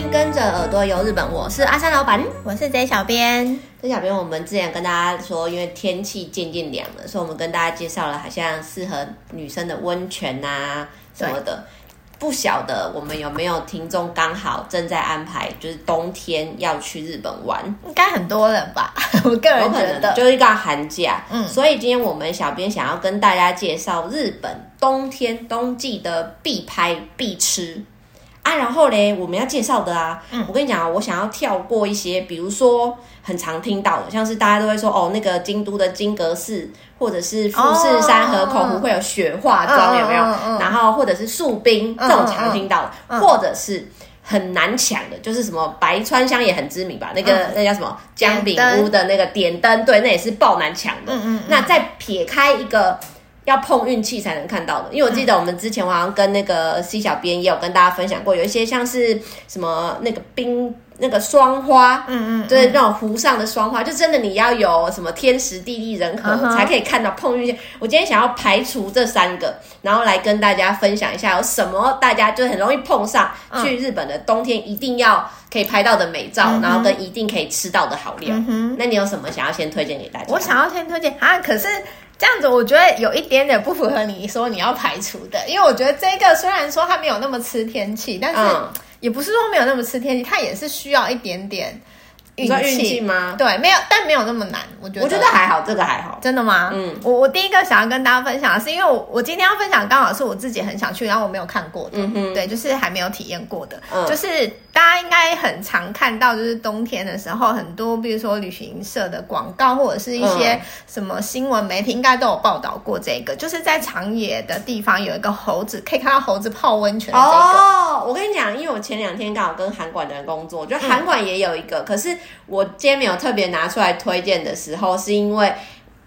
迎跟着耳朵游日本，我是阿三老板，我是 J 小编。J 小编，我们之前跟大家说，因为天气渐渐凉了，所以我们跟大家介绍了好像适合女生的温泉啊什么的。不晓得我们有没有听众刚好正在安排，就是冬天要去日本玩，应该很多人吧？我个人觉得，就是一个寒假。嗯，所以今天我们小编想要跟大家介绍日本冬天冬季的必拍必吃。啊，然后嘞，我们要介绍的啊，嗯、我跟你讲啊，我想要跳过一些，比如说很常听到的，像是大家都会说哦，那个京都的金阁寺，或者是富士山河口湖会有雪化妆，有没有？然后或者是树冰，这种常听到的，或者是很难抢的，就是什么白川乡也很知名吧？那个那叫什么江饼屋的那个点灯，对，那也是爆难抢的。嗯嗯。那再撇开一个。要碰运气才能看到的，因为我记得我们之前好像跟那个 C 小编也有跟大家分享过，有一些像是什么那个冰那个霜花，嗯嗯，就是那种湖上的霜花，就真的你要有什么天时地利人和才可以看到碰运气。我今天想要排除这三个，然后来跟大家分享一下有什么大家就很容易碰上去日本的冬天一定要可以拍到的美照，然后跟一定可以吃到的好料。那你有什么想要先推荐给大家？我想要先推荐啊，可是。这样子我觉得有一点点不符合你说你要排除的，因为我觉得这个虽然说它没有那么吃天气，但是也不是说没有那么吃天气，它也是需要一点点。运气吗？对，没有，但没有那么难。我觉得，我觉得还好，这个还好。真的吗？嗯，我我第一个想要跟大家分享的是，因为我我今天要分享刚好是我自己很想去，然后我没有看过的，嗯哼，对，就是还没有体验过的，嗯，就是大家应该很常看到，就是冬天的时候，很多比如说旅行社的广告或者是一些什么新闻媒体应该都有报道过这个，就是在长野的地方有一个猴子，可以看到猴子泡温泉的这个。哦，我跟你讲，因为我前两天刚好跟韩馆的人工作，我觉得函馆也有一个，可是。我今天没有特别拿出来推荐的时候，是因为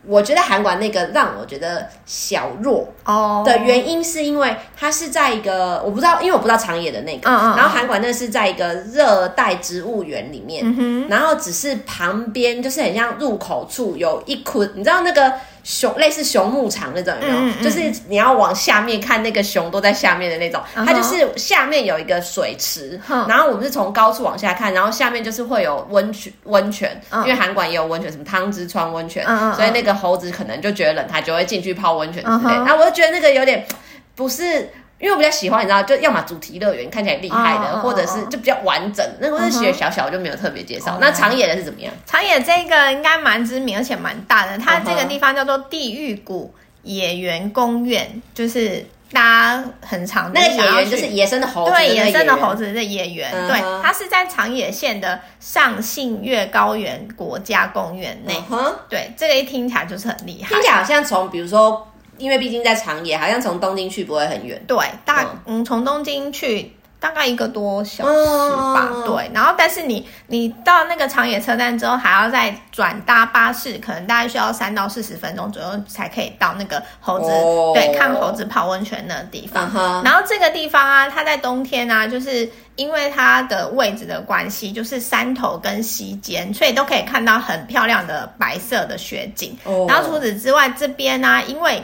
我觉得韩馆那个让我觉得小弱哦的原因，是因为它是在一个我不知道，因为我不知道长野的那个，然后韩馆那是在一个热带植物园里面，然后只是旁边就是很像入口处有一捆，你知道那个。熊类似熊牧场那种有没有？嗯嗯、就是你要往下面看，那个熊都在下面的那种。嗯、它就是下面有一个水池，嗯、然后我们是从高处往下看，然后下面就是会有温泉，温泉。嗯、因为韩馆也有温泉，什么汤之川温泉，嗯、所以那个猴子可能就觉得冷，它就会进去泡温泉之类。然后我就觉得那个有点不是。因为我比较喜欢，你知道，就要么主题乐园看起来厉害的，或者是就比较完整。那我是写小小我就没有特别介绍。那长野的是怎么样？长野这个应该蛮知名，而且蛮大的。它这个地方叫做地狱谷野园公园，就是大家很常那个野园就是野生的猴子，对，野生的猴子的野园。对，它是在长野县的上信越高原国家公园内。对，这个一听起来就是很厉害，听起来好像从比如说。因为毕竟在长野，好像从东京去不会很远。对，大嗯，从东京去大概一个多小时吧。嗯、对，然后但是你你到那个长野车站之后，还要再转搭巴士，可能大概需要三到四十分钟左右才可以到那个猴子、哦、对看猴子泡温泉的地方。嗯、然后这个地方啊，它在冬天啊，就是因为它的位置的关系，就是山头跟溪间，所以都可以看到很漂亮的白色的雪景。哦、然后除此之外，这边呢、啊，因为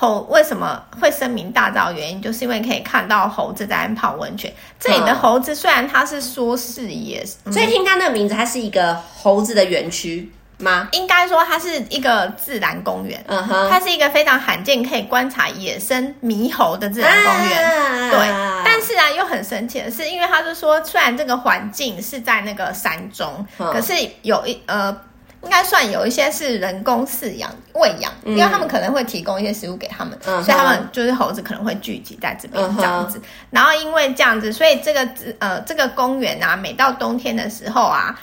猴为什么会声名大噪？原因就是因为可以看到猴子在泡温泉。这里的猴子虽然它是说是野，嗯、所以听它那个名字，它是一个猴子的园区吗？应该说它是一个自然公园。嗯哼，它是一个非常罕见可以观察野生猕猴的自然公园。啊、对，但是啊，又很神奇的是，因为它是说，虽然这个环境是在那个山中，嗯、可是有一呃。应该算有一些是人工饲养、喂养，因为他们可能会提供一些食物给他们，嗯、所以他们就是猴子可能会聚集在这边这样子。嗯、然后因为这样子，所以这个呃这个公园啊，每到冬天的时候啊，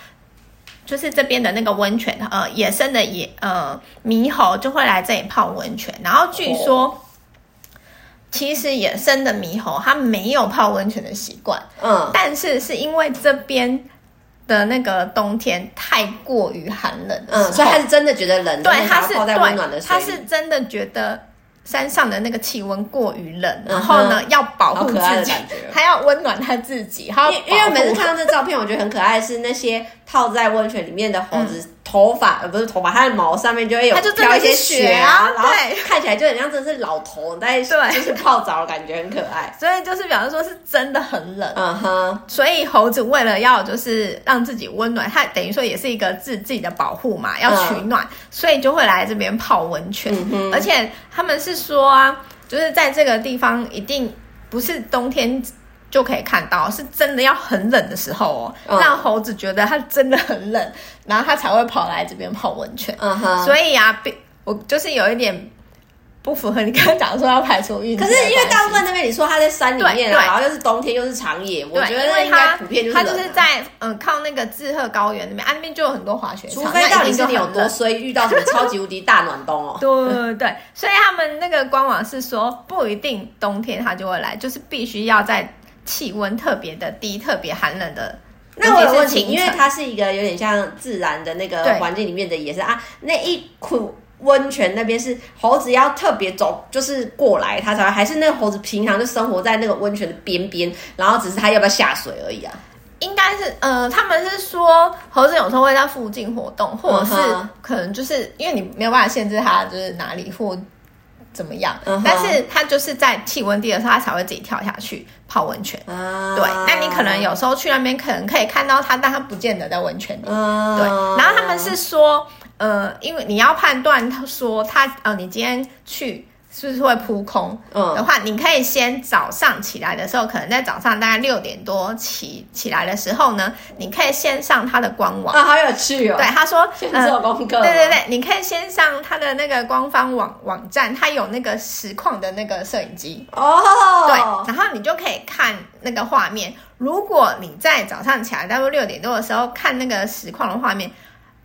就是这边的那个温泉呃野生的野呃猕猴就会来这里泡温泉。然后据说，哦、其实野生的猕猴它没有泡温泉的习惯，嗯，但是是因为这边。的那个冬天太过于寒冷，嗯，所以他是真的觉得冷，对，他是对，他是真的觉得山上的那个气温过于冷，然后呢，要保护自己，他 要温暖他自己。因因为每次看到这照片，我觉得很可爱，是那些泡在温泉里面的猴子。头发呃不是头发，它的毛上面就会有飘一些雪啊，然后看起来就很像真的是老头在就是泡澡的感觉，很可爱。所以就是表示说是真的很冷，嗯哼。所以猴子为了要就是让自己温暖，它等于说也是一个自自己的保护嘛，要取暖，所以就会来这边泡温泉。而且他们是说啊，就是在这个地方一定不是冬天。就可以看到，是真的要很冷的时候哦，嗯、让猴子觉得它真的很冷，然后它才会跑来这边泡温泉。嗯哼，所以啊，我就是有一点不符合你刚刚讲说要排除运。可是因为大部分那边你说它在山里面，然后又是冬天又是长野，我觉得应该普遍就是它就是在嗯靠那个志贺高原那边，啊那边就有很多滑雪场。除非到底是你有多衰，遇到什么超级无敌大暖冬 哦。对对对，所以他们那个官网是说不一定冬天它就会来，就是必须要在。气温特别的低，特别寒冷的。那我有问题，因为它是一个有点像自然的那个环境里面的，野生啊。那一股温泉那边是猴子要特别走，就是过来它才会，还是那个猴子平常就生活在那个温泉的边边，然后只是它要不要下水而已啊？应该是，呃，他们是说猴子有时候会在附近活动，或者是可能就是因为你没有办法限制它就是哪里或。怎么样？嗯、但是它就是在气温低的时候，它才会自己跳下去泡温泉。啊、对，那你可能有时候去那边，可能可以看到它，但它不见得在温泉里。啊、对，然后他们是说，呃，因为你要判断，他说他，呃，你今天去。是不是会扑空的话，嗯、你可以先早上起来的时候，可能在早上大概六点多起起来的时候呢，你可以先上他的官网啊，好有趣哦。对，他说先做功课、呃。对对对，你可以先上他的那个官方网网站，他有那个实况的那个摄影机哦。对，然后你就可以看那个画面。如果你在早上起来，大概六点多的时候看那个实况的画面。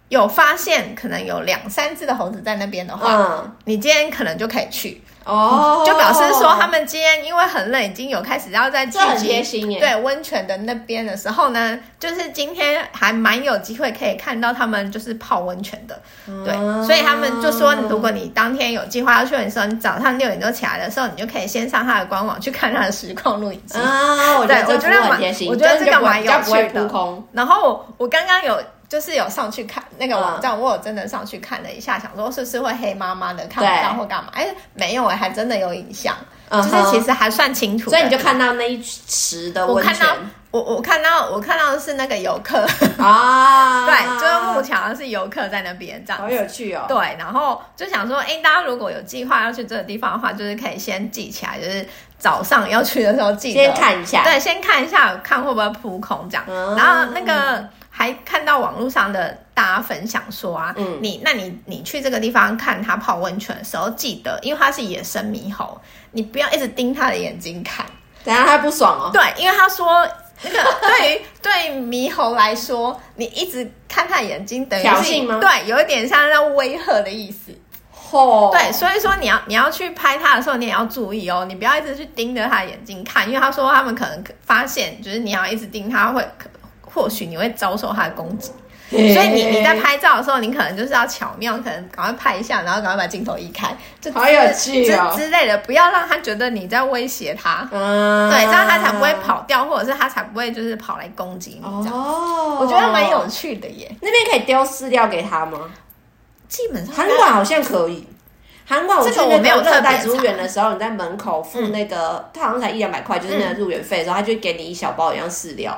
有发现可能有两三只的猴子在那边的话，嗯，你今天可能就可以去哦，就表示说他们今天因为很冷，已经有开始要在聚集对温泉的那边的时候呢，就是今天还蛮有机会可以看到他们就是泡温泉的，嗯、对，所以他们就说，如果你当天有计划要去的时候，你早上六点多起来的时候，你就可以先上他的官网去看他的实况录影机啊，对，我觉得蛮贴心，我觉得这个蛮有趣的。然后我我刚刚有。就是有上去看那个网站，我有真的上去看了一下，想说是不是会黑妈妈的看不到或干嘛？哎，没有哎，还真的有影像，就是其实还算清楚。所以你就看到那一池的温泉。我看到我我看到我看到的是那个游客啊，对，就是木桥是游客在那边这样，好有趣哦。对，然后就想说，哎，大家如果有计划要去这个地方的话，就是可以先记起来，就是早上要去的时候记得先看一下，对，先看一下，看会不会扑空这样，然后那个。还看到网络上的大家分享说啊，嗯，你那你你去这个地方看他泡温泉的时候，记得，因为他是野生猕猴，你不要一直盯他的眼睛看，等下他不爽哦。对，因为他说那个 对于对猕猴来说，你一直看它眼睛等于挑衅吗？对，有一点像那威吓的意思。哦，对，所以说你要你要去拍它的时候，你也要注意哦，你不要一直去盯着它的眼睛看，因为他说他们可能发现，就是你要一直盯它会。或许你会遭受它的攻击，所以你你在拍照的时候，你可能就是要巧妙，可能赶快拍一下，然后赶快把镜头移开，就好有趣哦之类的，不要让他觉得你在威胁他，嗯，对，这样他才不会跑掉，或者是他才不会就是跑来攻击你这样。哦，我觉得蛮有趣的耶。那边可以丢饲料给他吗？基本上，韩馆好像可以。韩国我去那个热带植物园的时候，你在门口付那个，它好像才一两百块，就是那个入园费的时候，他就给你一小包一样饲料，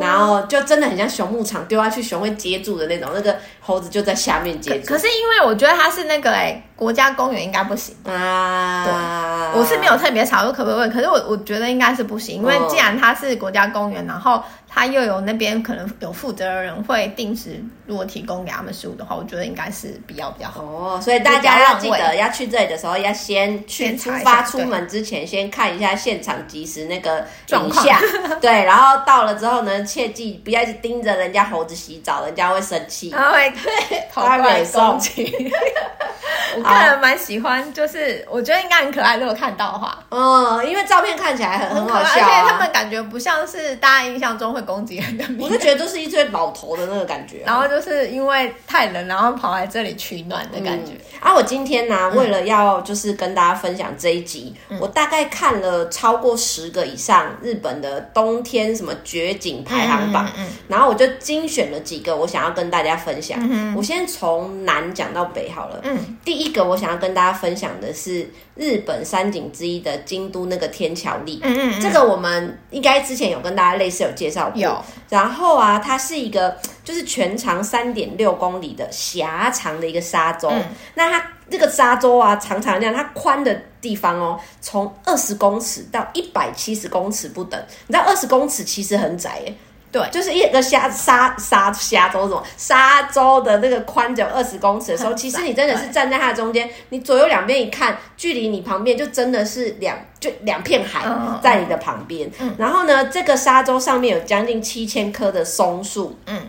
然后就真的很像熊牧场，丢下去熊会接住的那种，那个猴子就在下面接住。可是因为我觉得它是那个哎，国家公园应该不行啊。对，我是没有特别查过可不可以，可是我我觉得应该是不行，因为既然它是国家公园，然后。它又有那边可能有负责的人会定时，如果提供给他们食物的话，我觉得应该是比较比较好哦。所以大家要记得要去这里的时候，要先去出发出门之前先看一下现场即时那个状况，对，然后到了之后呢，切记不要一直盯着人家猴子洗澡，人家会生气，跑过来攻击。我个人蛮喜欢，就是我觉得应该很可爱，如果看到的话，嗯，因为照片看起来很很好笑，而且他们感觉不像是大家印象中会。攻击人的，我就觉得都是一堆老头的那个感觉，然后就是因为太冷，然后跑来这里取暖的感觉。嗯、啊，我今天呢、啊，为了要就是跟大家分享这一集，嗯、我大概看了超过十个以上日本的冬天什么绝景排行榜，然后我就精选了几个我想要跟大家分享的。嗯、我先从南讲到北好了。嗯，第一个我想要跟大家分享的是日本三景之一的京都那个天桥立。嗯嗯，这个我们应该之前有跟大家类似有介绍过。有。然后啊，它是一个就是全长三点六公里的狭长的一个沙洲。嗯、那它这个沙洲啊，长长这样，它宽的地方哦，从二十公尺到一百七十公尺不等。你知道二十公尺其实很窄耶。对，就是一个沙沙沙沙洲什么沙洲的那个宽只有二十公尺的时候，其实你真的是站在它的中间，你左右两边一看，距离你旁边就真的是两就两片海在你的旁边。然后呢，这个沙洲上面有将近七千棵的松树。嗯，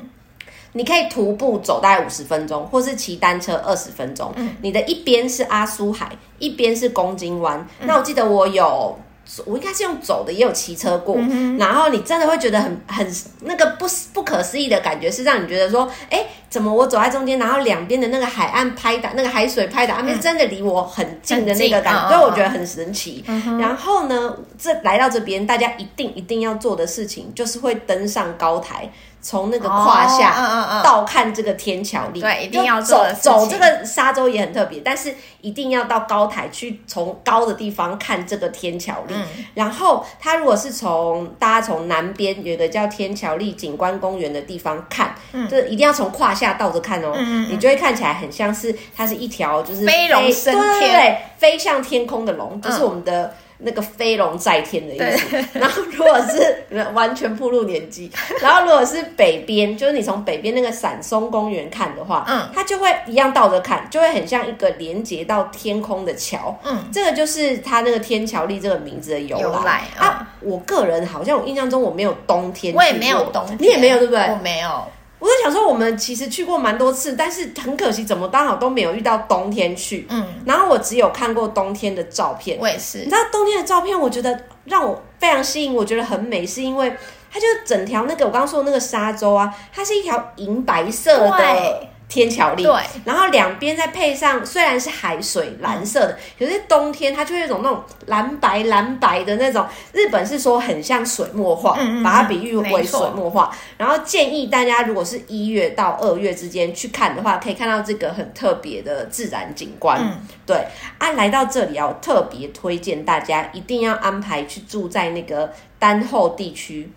你可以徒步走大概五十分钟，或是骑单车二十分钟。嗯，你的一边是阿苏海，一边是公津湾。那我记得我有。我应该是用走的，也有骑车过，嗯、然后你真的会觉得很很那个不不可思议的感觉，是让你觉得说，哎，怎么我走在中间，然后两边的那个海岸拍打，那个海水拍打，那边真的离我很近的那个感觉，所以我觉得很神奇。嗯、然后呢，这来到这边，大家一定一定要做的事情，就是会登上高台。从那个胯下倒看这个天桥立，对，一定要走走这个沙洲也很特别，但是一定要到高台去，从高的地方看这个天桥立。然后，它如果是从大家从南边有一个叫天桥立景观公园的地方看，就一定要从胯下倒着看哦，你就会看起来很像是它是一条就是飞龙升天，对飞向天空的龙，就是我们的。那个飞龙在天的意思，然后如果是完全步入年纪，然后如果是北边，就是你从北边那个闪松公园看的话，嗯，它就会一样倒着看，就会很像一个连接到天空的桥，嗯，这个就是它那个天桥立这个名字的由来，啊。我个人好像我印象中我没有冬天，我也没有冬天，你也没有对不对？我没有。我在想说，我们其实去过蛮多次，但是很可惜，怎么刚好都没有遇到冬天去。嗯，然后我只有看过冬天的照片。我也是。你知道冬天的照片，我觉得让我非常吸引，我觉得很美，是因为它就是整条那个我刚刚说的那个沙洲啊，它是一条银白色的。天桥立，对，然后两边再配上，虽然是海水蓝色的，嗯、可是冬天它就会有一种那种蓝白蓝白的那种。日本是说很像水墨画，嗯嗯把它比喻为水墨画。然后建议大家如果是一月到二月之间去看的话，可以看到这个很特别的自然景观。嗯、对，啊，来到这里要特别推荐大家一定要安排去住在那个丹后地区。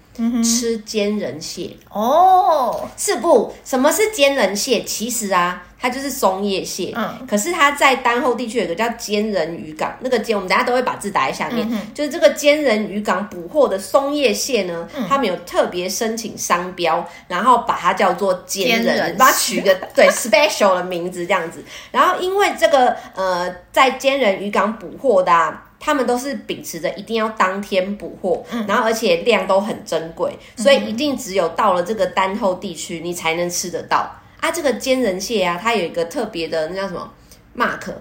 吃坚人蟹哦，是不？什么是坚人蟹？其实啊，它就是松叶蟹。嗯，可是它在丹后地区有个叫坚人渔港，那个坚我们大家都会把字打在下面。嗯、就是这个坚人渔港捕获的松叶蟹呢，嗯、他们有特别申请商标，然后把它叫做坚仁，人把它取个 对 special 的名字这样子。然后因为这个呃，在坚人渔港捕获的、啊。他们都是秉持着一定要当天捕获，嗯、然后而且量都很珍贵，所以一定只有到了这个丹后地区，你才能吃得到啊。这个坚人蟹啊，它有一个特别的那叫什么 mark，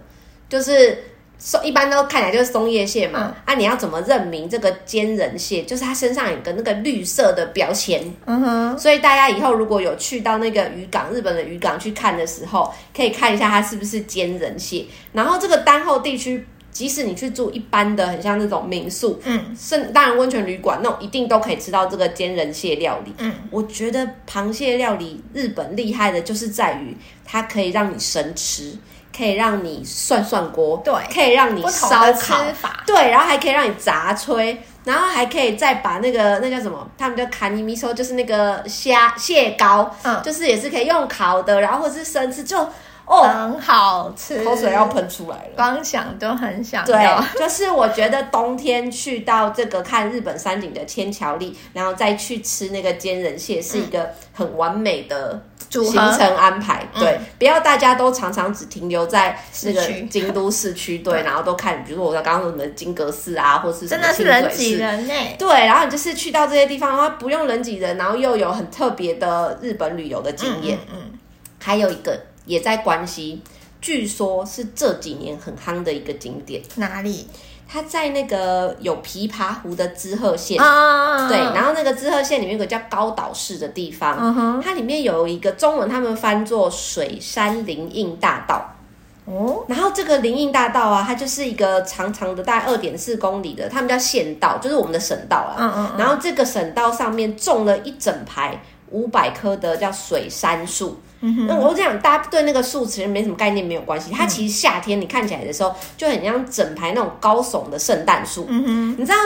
就是松一般都看起来就是松叶蟹嘛。嗯、啊，你要怎么认明这个坚人蟹？就是它身上有个那个绿色的标签。嗯哼。所以大家以后如果有去到那个渔港，日本的渔港去看的时候，可以看一下它是不是坚人蟹。然后这个丹后地区。即使你去住一般的，很像那种民宿，嗯，是当然温泉旅馆那种，一定都可以吃到这个煎仁蟹料理。嗯，我觉得螃蟹料理日本厉害的就是在于它可以让你生吃，可以让你涮涮锅，对，可以让你烧烤，对，然后还可以让你炸炊，然后还可以再把那个那叫什么，他们叫卡尼米索，就是那个虾蟹膏，嗯，就是也是可以用烤的，然后或者是生吃就。哦，很好吃，口水要喷出来了，光想都很想。对，就是我觉得冬天去到这个看日本山景的千桥立，然后再去吃那个坚仁蟹，是一个很完美的行程安排。嗯、对，不要大家都常常只停留在那个京都市区，对，然后都看，比如说我刚刚说什么金阁寺啊，或是真的是人挤人呢。对，然后你就是去到这些地方的话，不用人挤人，然后又有很特别的日本旅游的经验。嗯，嗯，嗯，还有一个。也在关西，据说是这几年很夯的一个景点。哪里？它在那个有琵琶湖的滋贺县啊，对，然后那个滋贺县里面有个叫高岛市的地方，它里面有一个中文，他们翻作水山林荫大道。哦，然后这个林荫大道啊，它就是一个长长的大概二点四公里的，他们叫县道，就是我们的省道啊。嗯嗯嗯，然后这个省道上面种了一整排。五百棵的叫水杉树。嗯哼，那我这样，大家对那个树其实没什么概念，没有关系。它其实夏天你看起来的时候，就很像整排那种高耸的圣诞树。嗯哼，你知道？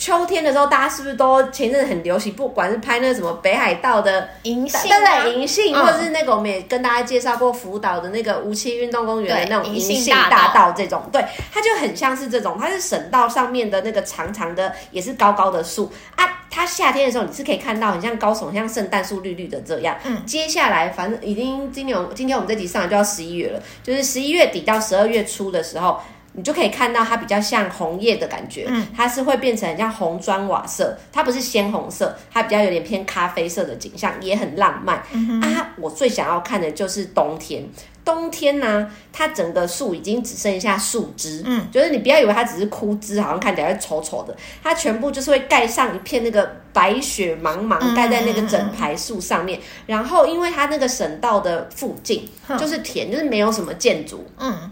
秋天的时候，大家是不是都前阵子很流行？不管是拍那个什么北海道的银杏，对对，银杏，或者是那个我们也跟大家介绍过福岛的那个无期运动公园的那种银杏大道这种，对，它就很像是这种，它是省道上面的那个长长的，也是高高的树啊。它夏天的时候，你是可以看到很像高耸，像圣诞树绿绿的这样。嗯，接下来反正已经今年今天我们这集上来就要十一月了，就是十一月底到十二月初的时候。你就可以看到它比较像红叶的感觉，嗯，它是会变成像红砖瓦色，它不是鲜红色，它比较有点偏咖啡色的景象，也很浪漫。嗯、啊，我最想要看的就是冬天，冬天呢、啊，它整个树已经只剩下树枝，嗯，就是你不要以为它只是枯枝，好像看起来会丑丑的，它全部就是会盖上一片那个白雪茫茫盖在那个整排树上面，嗯、然后因为它那个省道的附近就是田，就是没有什么建筑，嗯。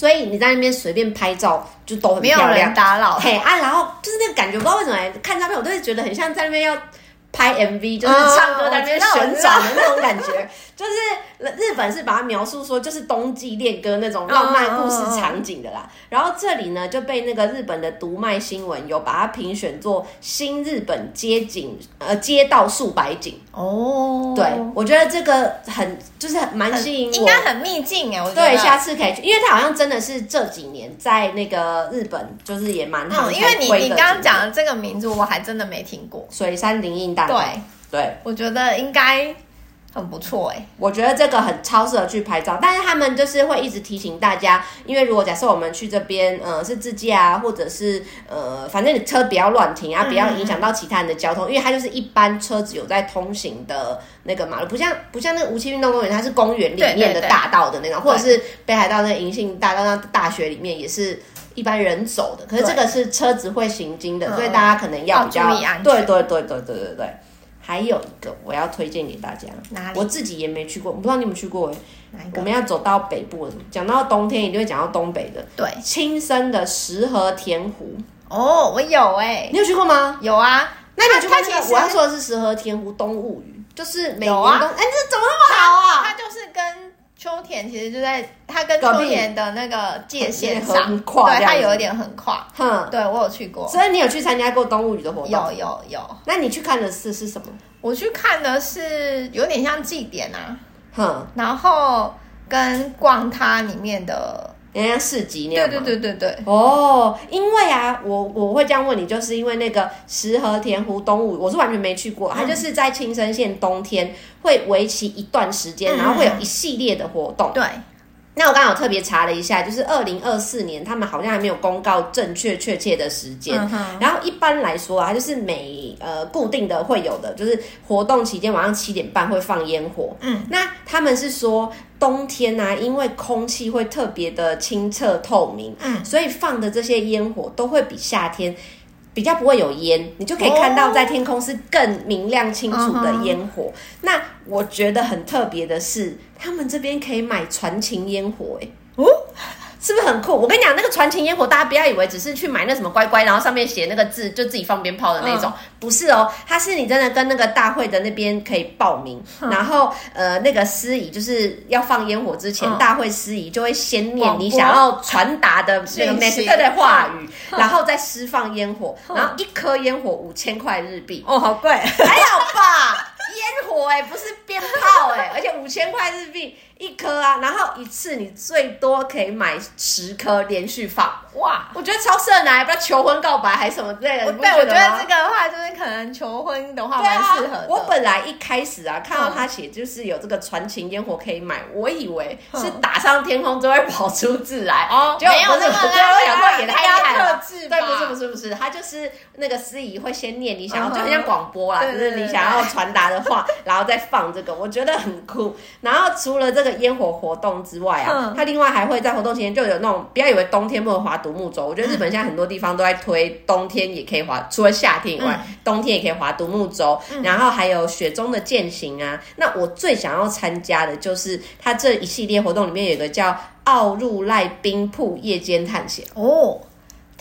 所以你在那边随便拍照就都很漂亮，没有人打扰。嘿啊，然后就是那个感觉，不知道为什么看照片，我都会觉得很像在那边要拍 MV，就是唱歌在那边旋转的那种感觉。就是日本是把它描述说，就是冬季恋歌那种浪漫故事场景的啦。然后这里呢，就被那个日本的读卖新闻有把它评选做新日本街景呃街道数百景哦。对，我觉得这个很就是蛮吸引我，应该很秘境哎。我觉得对，下次可以去，因为它好像真的是这几年在那个日本就是也蛮好。因为你你刚刚讲的这个名字，我还真的没听过。水山林荫大道。对对，我觉得应该。很不错哎、欸，我觉得这个很超适合去拍照，但是他们就是会一直提醒大家，因为如果假设我们去这边，呃，是自驾啊，或者是呃，反正你车不要乱停啊，不要影响到其他人的交通，嗯。嗯，因为它就是一般车子有在通行的那个马路，不像不像那个无期运动公园，它是公园里面的大道的那种，对对对，或者是北海道那个银杏大道，那大学里面也是一般人走的，可是这个是车子会行经的，所以大家可能要比较对对对对对对。还有一个我要推荐给大家，哪里？我自己也没去过，我不知道你们去过哎。哪一个？我们要走到北部了，讲到冬天一定会讲到东北的。对，青森的石河田湖。哦，我有哎，你有去过吗？有啊。那你有去过那个？我要说的是石河田湖冬物语，就是每年冬。哎，这怎么那么好啊？它就是跟。秋田其实就在它跟秋田的那个界限上，对，它有一点很跨。哼，对我有去过，所以你有去参加过冬物语的活动？有有有。那你去看的是是什么？我去看的是有点像祭典啊，哼，然后跟逛它里面的。人家市集那样，对对对对对。哦，因为啊，我我会这样问你，就是因为那个石河田湖冬物，我是完全没去过。嗯、它就是在青森县冬天会为期一段时间，嗯、然后会有一系列的活动。对。那我刚刚有特别查了一下，就是二零二四年，他们好像还没有公告正确确切的时间。嗯、然后一般来说啊，就是每呃固定的会有的，就是活动期间晚上七点半会放烟火。嗯，那他们是说冬天啊，因为空气会特别的清澈透明，嗯，所以放的这些烟火都会比夏天比较不会有烟，你就可以看到在天空是更明亮清楚的烟火。哦、那我觉得很特别的是。他们这边可以买传情烟火，哎，哦，是不是很酷？我跟你讲，那个传情烟火，大家不要以为只是去买那什么乖乖，然后上面写那个字，就自己放鞭炮的那种，嗯、不是哦，它是你真的跟那个大会的那边可以报名，嗯、然后呃，那个司仪就是要放烟火之前，嗯、大会司仪就会先念你想要传达的那个 message 的话语，嗯、然后再释放烟火，嗯、然后一颗烟火五千块日币，哦，好贵，还好吧？烟火哎、欸，不是鞭炮哎、欸，而且五千块日币。一颗啊，然后一次你最多可以买十颗连续放，哇！我觉得超适合拿来，不知道求婚告白还是什么之类的。我对，我觉得这个的话就是可能求婚的话蛮适合的。啊、我本来一开始啊看到他写就是有这个传情烟火可以买，我以为是打上天空就会跑出字来哦，就没有那么，我想说也太厉害了。对，不是不是不是，他就是那个司仪会先念你想要，就很像广播啦，就是你想要传达的话，然后再放这个，我觉得很酷。然后除了这个。烟火活动之外啊，它另外还会在活动期间就有那种，不要以为冬天不能划独木舟。我觉得日本现在很多地方都在推冬天也可以划，除了夏天以外，冬天也可以划独木舟。然后还有雪中的健行啊。那我最想要参加的就是它这一系列活动里面有一个叫奥入濑冰瀑夜间探险哦。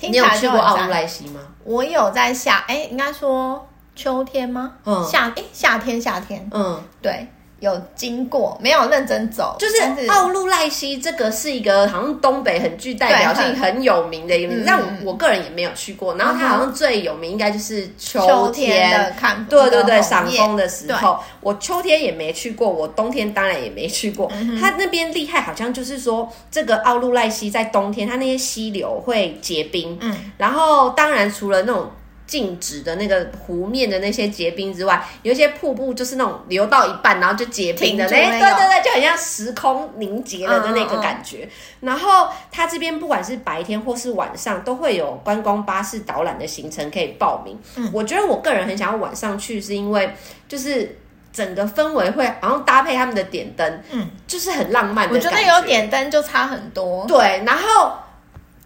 你有去过奥入濑溪吗？我有在夏，哎，应该说。秋天吗？嗯，夏诶，夏天夏天，嗯，对。有经过，没有认真走，就是奥路赖西这个是一个好像东北很具代表性、很有名的一个，但我我个人也没有去过。然后它好像最有名应该就是秋天对对对，赏枫的时候。我秋天也没去过，我冬天当然也没去过。它那边厉害，好像就是说这个奥路赖西在冬天，它那些溪流会结冰。嗯，然后当然除了那种。静止的那个湖面的那些结冰之外，有一些瀑布就是那种流到一半然后就结冰的那，对对对，就很像时空凝结了的那个感觉。嗯嗯、然后它这边不管是白天或是晚上，都会有观光巴士导览的行程可以报名。嗯，我觉得我个人很想要晚上去，是因为就是整个氛围会好像搭配他们的点灯，嗯，就是很浪漫的。我觉得有点灯就差很多。对，然后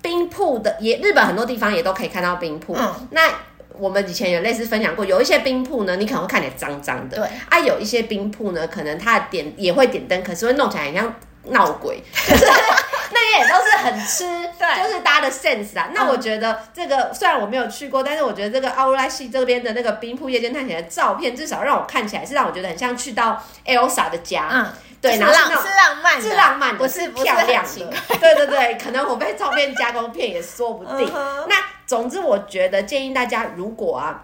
冰瀑的也，日本很多地方也都可以看到冰瀑。嗯，那。我们以前有类似分享过，有一些冰铺呢，你可能会看起来脏脏的，对。啊，有一些冰铺呢，可能它的点也会点灯，可是会弄起来很像闹鬼，就是那些也都是很吃，对，就是大家的 sense 啊。那我觉得这个虽然我没有去过，但是我觉得这个奥拉西这边的那个冰铺夜间探险的照片，至少让我看起来是让我觉得很像去到 Elsa 的家，嗯，对，然后是浪漫，是浪漫的，不是漂亮的，对对对，可能我被照片加工骗也说不定。那总之，我觉得建议大家，如果啊。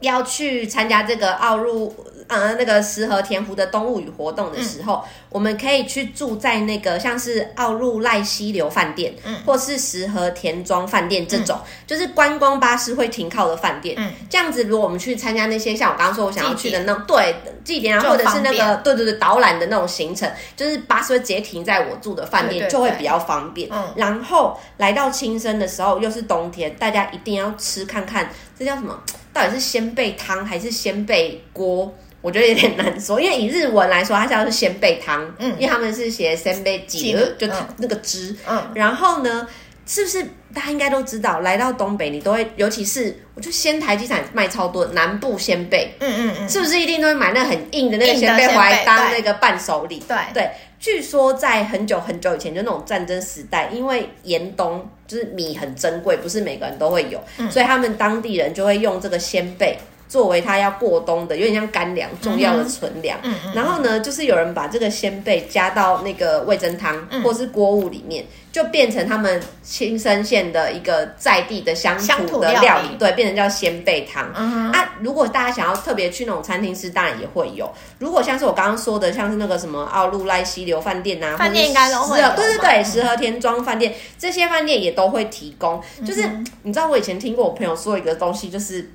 要去参加这个奥路，呃，那个石河田湖的动物语活动的时候，嗯、我们可以去住在那个像是奥路赖溪流饭店，嗯，或是石河田庄饭店这种，嗯、就是观光巴士会停靠的饭店。嗯，这样子，如果我们去参加那些像我刚刚说我想要去的那种对祭典啊，或者是那个对对对导览的那种行程，就是巴士会直接停在我住的饭店，就会比较方便。嗯，然后来到青森的时候又是冬天，大家一定要吃看看，这叫什么？到底是先备汤还是先备锅？我觉得有点难说，因为以日文来说，它叫做仙贝汤，嗯，因为他们是写仙贝几的，就那个汁，嗯，然后呢，是不是大家应该都知道，来到东北，你都会，尤其是我觉得仙台机场卖超多南部仙贝，嗯嗯嗯，是不是一定都会买那很硬的那个仙贝回来当那个伴手礼？对。对。据说在很久很久以前，就那种战争时代，因为严冬就是米很珍贵，不是每个人都会有，嗯、所以他们当地人就会用这个鲜贝作为他要过冬的，有点像干粮重要的存粮。嗯嗯、然后呢，就是有人把这个仙贝加到那个味噌汤或是锅物里面。嗯就变成他们青森县的一个在地的乡土的料理，对，变成叫仙贝汤。嗯、啊，如果大家想要特别去那种餐厅吃，当然也会有。如果像是我刚刚说的，像是那个什么奥路赖溪流饭店啊，饭店应该都会有。对对对，石河田庄饭店这些饭店也都会提供。就是、嗯、你知道，我以前听过我朋友说一个东西，就是。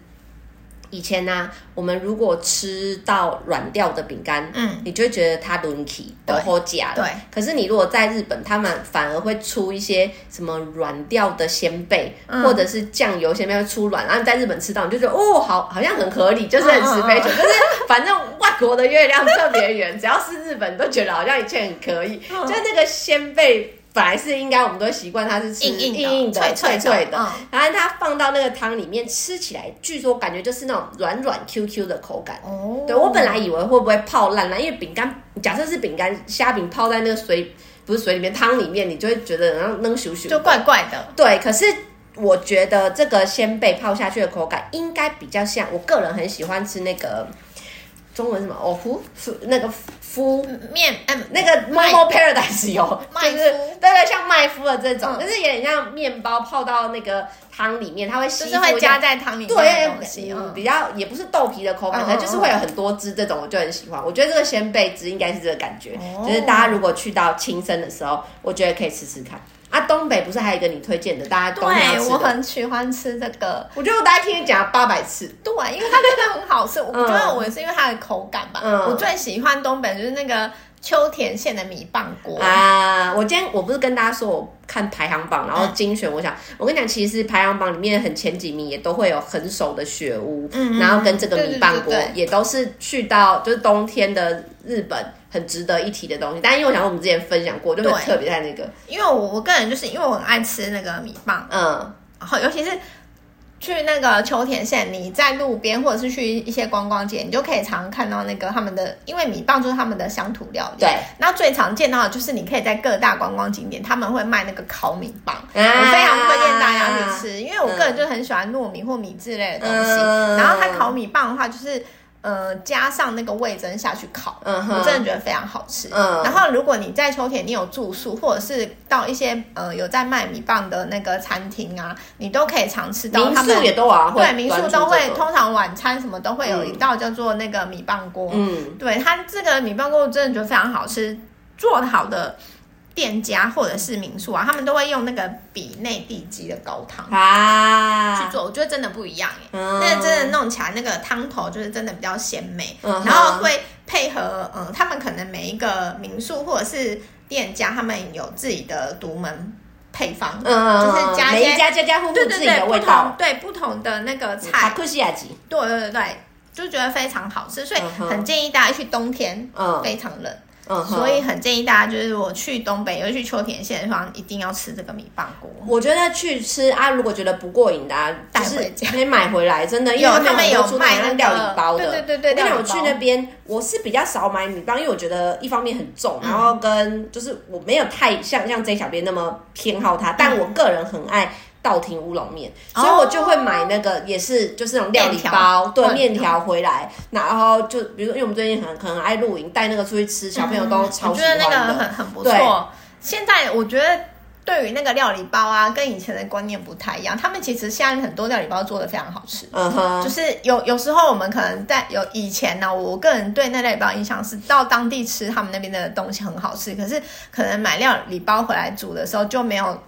以前呢、啊，我们如果吃到软掉的饼干，嗯，你就会觉得它轮起都好假了。对。可是你如果在日本，他们反而会出一些什么软掉的鲜贝，嗯、或者是酱油鲜贝会出软，然后你在日本吃到，你就觉得哦，好，好像很合理，就是很吃非久，嗯嗯嗯就是反正外国的月亮特别圆，只要是日本都觉得好像一切很可以，嗯、就是那个鲜贝。本来是应该我们都习惯它是吃硬硬的、硬硬的脆脆的，脆脆的嗯、然后它放到那个汤里面吃起来，据说感觉就是那种软软 Q Q 的口感。哦，对我本来以为会不会泡烂了，因为饼干假设是饼干虾饼泡在那个水不是水里面汤里面，你就会觉得然后扔咻咻，就怪怪的。对，可是我觉得这个仙贝泡下去的口感应该比较像，我个人很喜欢吃那个。中文什么？哦，夫夫那个夫面，嗯，那个 Momo Paradise 有，就是对对，像麦麸的这种，就是有点像面包泡到那个汤里面，它会吸，就是会加在汤里面。对，嗯，比较也不是豆皮的口感，它就是会有很多汁，这种我就很喜欢。我觉得这个鲜贝汁应该是这个感觉，就是大家如果去到青森的时候，我觉得可以吃吃看。啊，东北不是还有一个你推荐的？大家冬天要吃。对，我很喜欢吃这个。我觉得我大概听你讲了八百次。对，因为它真的很好吃。我觉得我是因为它的口感吧。嗯。我最喜欢东北就是那个秋田县的米棒锅啊！我今天我不是跟大家说我看排行榜，然后精选。我想，我跟你讲，其实排行榜里面很前几名也都会有很熟的雪屋，嗯，然后跟这个米棒锅也都是去到就是冬天的日本。很值得一提的东西，但因为我想我们之前分享过，就很特别在那个，因为我我个人就是因为我很爱吃那个米棒，嗯，然后尤其是去那个秋田县，你在路边或者是去一些观光街，你就可以常常看到那个他们的，因为米棒就是他们的乡土料理。对。那最常见到的就是你可以在各大观光景点，他们会卖那个烤米棒，啊、我非常推荐大家去吃，因为我个人就很喜欢糯米或米之类的东西。嗯、然后它烤米棒的话，就是。呃，加上那个味增下去烤，我真的觉得非常好吃。嗯，然后如果你在秋田，你有住宿，或者是到一些呃有在卖米棒的那个餐厅啊，你都可以常吃到。民宿也都啊，对，民宿都会，通常晚餐什么都会有一道叫做那个米棒锅。嗯，对，它这个米棒锅我真的觉得非常好吃，做的好的。店家或者是民宿啊，他们都会用那个比内地鸡的高汤啊。去做，我觉得真的不一样耶。嗯，那真的弄起来那个汤头就是真的比较鲜美，嗯、然后会配合嗯，他们可能每一个民宿或者是店家，他们有自己的独门配方，嗯，就是加一些家家家户户自己的味道，对，不同的那个菜，对对对对，就觉得非常好吃，所以很建议大家去冬天，嗯，非常冷。嗯，所以很建议大家，就是我去东北，尤其去秋田县的地方，一定要吃这个米棒锅。我觉得去吃啊，如果觉得不过瘾的，啊，带回家可以买回来，真的，因为他们有卖那个料理包的。对对对对，因为我去那边，我是比较少买米棒，因为我觉得一方面很重，然后跟就是我没有太像像 J 小编那么偏好它，但我个人很爱。稻庭乌龙面，所以我就会买那个，也是就是那种料理包，对，面条回来，然后就比如说，因为我们最近很可能爱露营，带那个出去吃，小朋友都超喜欢的。我觉得那个很很不错。现在我觉得对于那个料理包啊，跟以前的观念不太一样。他们其实现在很多料理包做的非常好吃。嗯哼，就是有有时候我们可能在有以前呢，我个人对那料理包印象是到当地吃他们那边的东西很好吃，可是可能买料理包回来煮的时候就没有。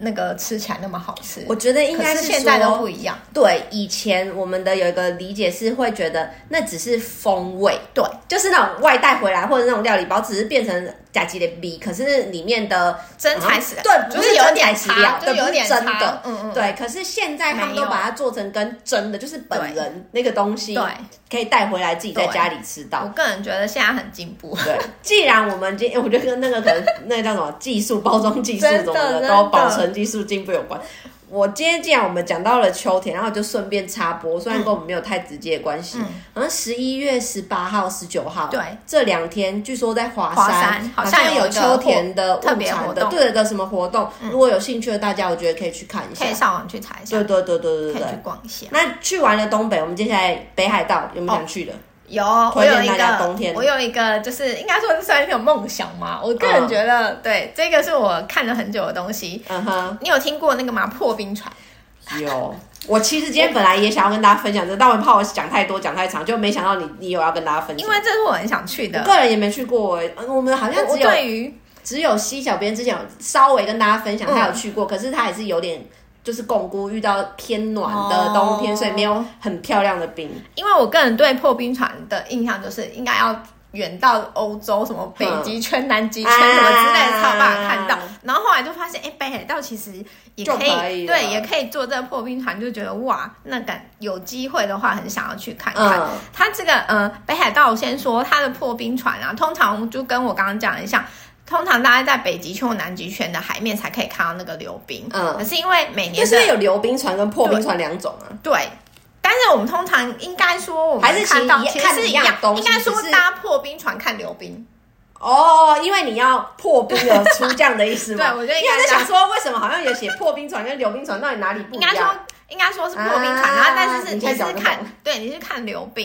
那个吃起来那么好吃，我觉得应该是，是现在都不一样。对，以前我们的有一个理解是会觉得那只是风味，对，就是那种外带回来或者那种料理包，只是变成甲级的 B，可是里面的真材实料，对，不是有点料，对，有点真的，嗯嗯，对。可是现在他们都把它做成跟真的，就是本人那个东西，对，可以带回来自己在家里吃到。我个人觉得现在很进步。对，既然我们今天，我觉得跟那个可能那个叫什么技术包装技术什么的 都保存。技术进步有关。我今天既然我们讲到了秋田，然后就顺便插播，虽然跟我们没有太直接的关系。嗯，好像十一月十八号、十九号，对，这两天据说在华山，山好像有秋田的特别活动，对的什么活动？如果有兴趣的大家，我觉得可以去看一下，可以上网去查一下。对对对对对对，可以去逛一下。那去完了东北，我们接下来北海道有没有想去的？有，我有一个，我有一个，就是应该说这算是一种梦想嘛。我个人觉得，对，这个是我看了很久的东西。嗯哼，你有听过那个吗？破冰船。有，我其实今天本来也想要跟大家分享这，但我怕我讲太多讲太长，就没想到你你有要跟大家分享。因为这是我很想去的，个人也没去过。我们好像只有对于只有西小编之前有稍微跟大家分享，他有去过，可是他也是有点。就是巩固遇到偏暖的冬天，哦、所以没有很漂亮的冰。因为我个人对破冰船的印象就是应该要远到欧洲，什么北极圈、嗯、南极圈什么之类的，才有办法看到。啊、然后后来就发现，哎、欸，北海道其实也可以，可以对，也可以坐这个破冰船，就觉得哇，那敢有机会的话，很想要去看看。嗯、它这个呃，北海道，我先说它的破冰船啊，通常就跟我刚刚讲的像。通常大家在北极圈或南极圈的海面才可以看到那个流冰，嗯，可是因为每年是有流冰船跟破冰船两种啊，对，但是我们通常应该说我们还是看到其实是一样，应该说搭破冰船看流冰。哦，因为你要破冰而出这样的意思吗？对，我觉得应该在想说，为什么好像有写破冰船跟流冰船到底哪里不一样？应该说是破冰船，然后但是是你是看，对，你是看流冰，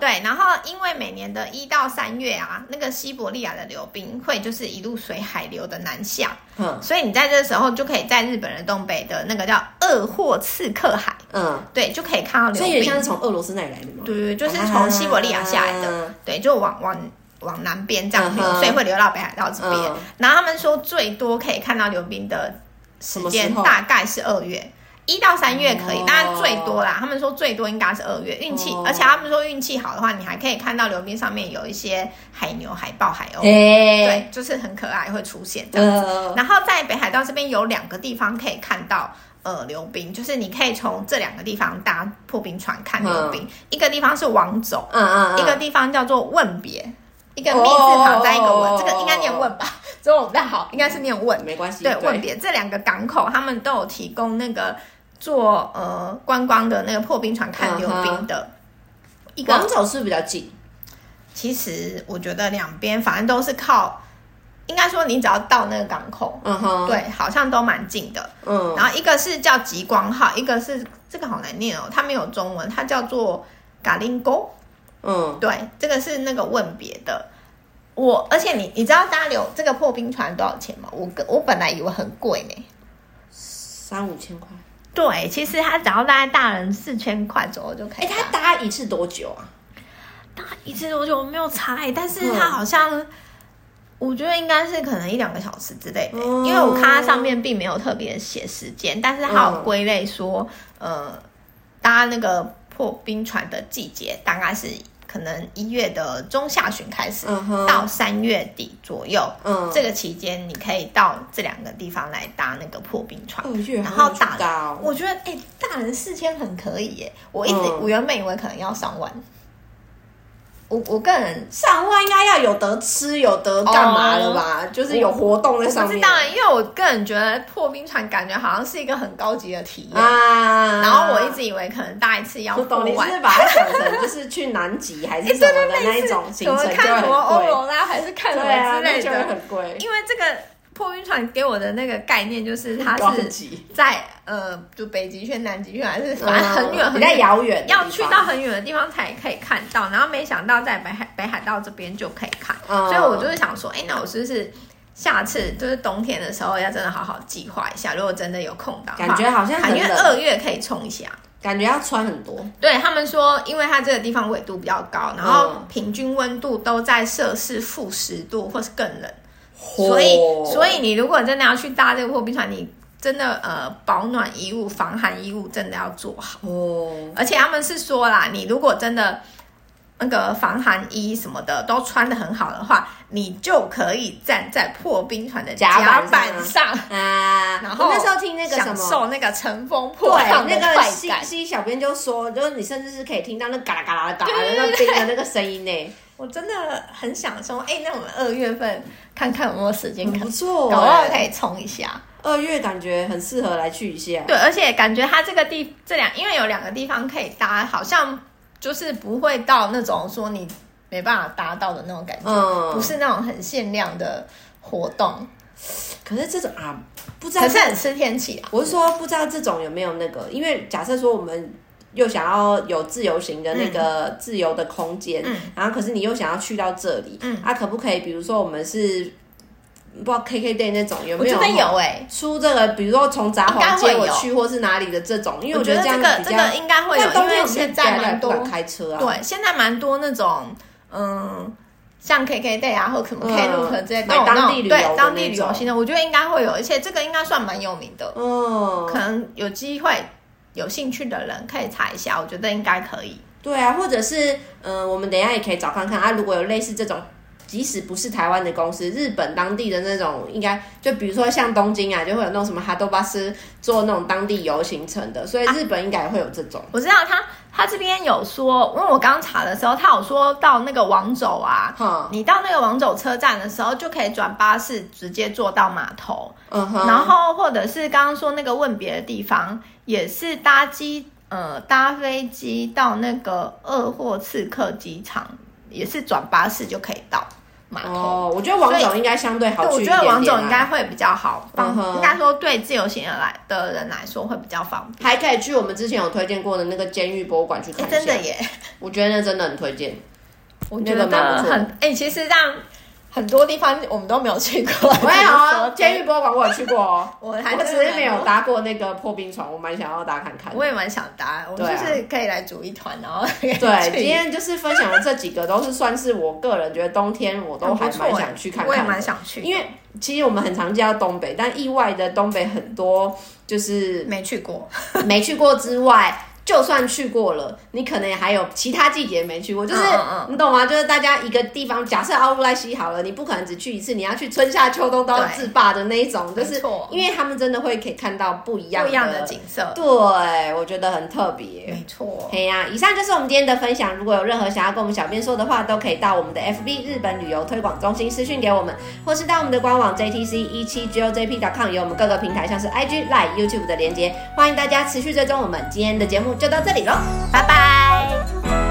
对，然后因为每年的一到三月啊，那个西伯利亚的流冰会就是一路随海流的南下，嗯，所以你在这个时候就可以在日本的东北的那个叫鄂霍次克海，嗯，对，就可以看到流冰。所以像是从俄罗斯那里来的吗？对对，就是从西伯利亚下来的，对，就往往往南边这样流，所以会流到北海道这边。然后他们说最多可以看到流冰的时间大概是二月。一到三月可以，当然最多啦。他们说最多应该是二月，运气，而且他们说运气好的话，你还可以看到流冰上面有一些海牛、海豹、海鸥，对，就是很可爱会出现这样子。然后在北海道这边有两个地方可以看到呃流冰，就是你可以从这两个地方搭破冰船看流冰。一个地方是王走，嗯嗯，一个地方叫做问别，一个密字旁在一个问，这个应该念问吧？中文不太好，应该是念问，没关系。对，问别这两个港口，他们都有提供那个。做呃观光的那个破冰船看溜冰的。一个王走是比较近？其实我觉得两边反正都是靠，应该说你只要到那个港口，嗯哼，对，好像都蛮近的。嗯，然后一个是叫极光号，一个是这个好难念哦，它没有中文，它叫做嘎林沟。嗯，对，这个是那个问别的。我而且你你知道搭流这个破冰船多少钱吗？我我本来以为很贵呢，三五千块。对，其实他只要大概大人四千块左右就可以。哎，它搭一次多久啊？搭一次多久我没有猜，但是他好像、嗯、我觉得应该是可能一两个小时之类的，嗯、因为我看它上面并没有特别写时间，但是他有归类说，嗯、呃，搭那个破冰船的季节大概是。可能一月的中下旬开始，到三月底左右，嗯，这个期间你可以到这两个地方来搭那个破冰船，然后打，我觉得哎，大人四千很可以耶，我一直我原本以为可能要上万。我我个人上万应该要有得吃有得干嘛了吧？Oh, 就是有活动在上面。当然，因为我个人觉得破冰船感觉好像是一个很高级的体验啊。然后我一直以为可能大一次要破万。你是把它想成就是去南极还是 什么的那一种行程，就很贵。看什么欧罗拉还是看什么之类的，啊、很贵。因为这个。破冰船给我的那个概念就是，它是在呃，就北极圈、南极圈，还是反正很远、很遥远，要去到很远的地方才可以看到。然后没想到在北海北海道这边就可以看，所以我就是想说，哎，那我是不是下次就是冬天的时候要真的好好计划一下？如果真的有空档，感觉好像因为二月可以冲一下，感觉要穿很多。对他们说，因为它这个地方纬度比较高，然后平均温度都在摄氏负十度或是更冷。所以，所以你如果真的要去搭这个破冰船，你真的呃保暖衣物、防寒衣物真的要做好哦。而且他们是说啦，你如果真的那个防寒衣什么的都穿的很好的话，你就可以站在破冰船的甲板上啊。然后那时候听那个什么，享受那个乘风破浪的。那个西西小编就说，就是你甚至是可以听到那嘎啦嘎啦的打的那冰的那个声音呢。我真的很想说，哎、欸，那我们二月份看看有没有时间，不错，搞不好可以冲一下。二月感觉很适合来去一下。对，而且感觉它这个地这两，因为有两个地方可以搭，好像就是不会到那种说你没办法搭到的那种感觉，嗯、不是那种很限量的活动。可是这种啊，不知道，可是很吃天气啊。我是说，不知道这种有没有那个，因为假设说我们。又想要有自由行的那个自由的空间，嗯、然后可是你又想要去到这里，嗯、啊，可不可以？比如说我们是不知道 KKday 那种有没有？出这个，比如说从札幌接我去，或是哪里的这种，因为我觉得这样比较，这个应该会有，因为现在蛮多开车啊，对，现在蛮多那种嗯，像 KKday 啊，或什么 Klook 这些买当地旅游对当地旅游型的，我觉得应该会有，而且这个应该算蛮有名的，嗯，可能有机会。有兴趣的人可以查一下，我觉得应该可以。对啊，或者是嗯、呃，我们等一下也可以找看看啊。如果有类似这种，即使不是台湾的公司，日本当地的那种，应该就比如说像东京啊，就会有那种什么哈多巴斯做那种当地游行程的，所以日本应该也会有这种。啊、我知道他他这边有说，因为我刚查的时候，他有说到那个王走啊，嗯、你到那个王走车站的时候，就可以转巴士直接坐到码头，嗯哼，然后或者是刚刚说那个问别的地方。也是搭机，呃，搭飞机到那个二货刺客机场，也是转巴士就可以到码头。哦，我觉得王总应该相对好去一点点。我觉得王总应该会比较好，应该说对自由行人来的人来说会比较方便。还可以去我们之前有推荐过的那个监狱博物馆去看一下。欸、真的耶，我觉得那真的很推荐。我觉得蛮不错。哎、欸，其实这样。很多地方我们都没有去过。我也有啊，监狱博物馆我有去过哦。我还只是没有搭过那个破冰船，我蛮想要搭看看。我也蛮想搭，我们就是可以来组一团，然后 对，今天就是分享的这几个都是算是我个人觉得冬天我都还蛮想去看看。我也蛮想去，因为其实我们很常见到东北，但意外的东北很多就是没去过，没去过之外。就算去过了，你可能也还有其他季节没去过，就是你懂吗？就是大家一个地方，假设奥入濑溪好了，你不可能只去一次，你要去春夏秋冬都要自霸的那一种，就是因为他们真的会可以看到不一样不一样的景色。对，我觉得很特别。没错。嘿呀，以上就是我们今天的分享。如果有任何想要跟我们小编说的话，都可以到我们的 FB 日本旅游推广中心私讯给我们，或是到我们的官网 JTC 一七 GOJP.com 有我们各个平台像是 IG、Line、YouTube 的连接，欢迎大家持续追踪我们。今天的节就到这里喽拜拜。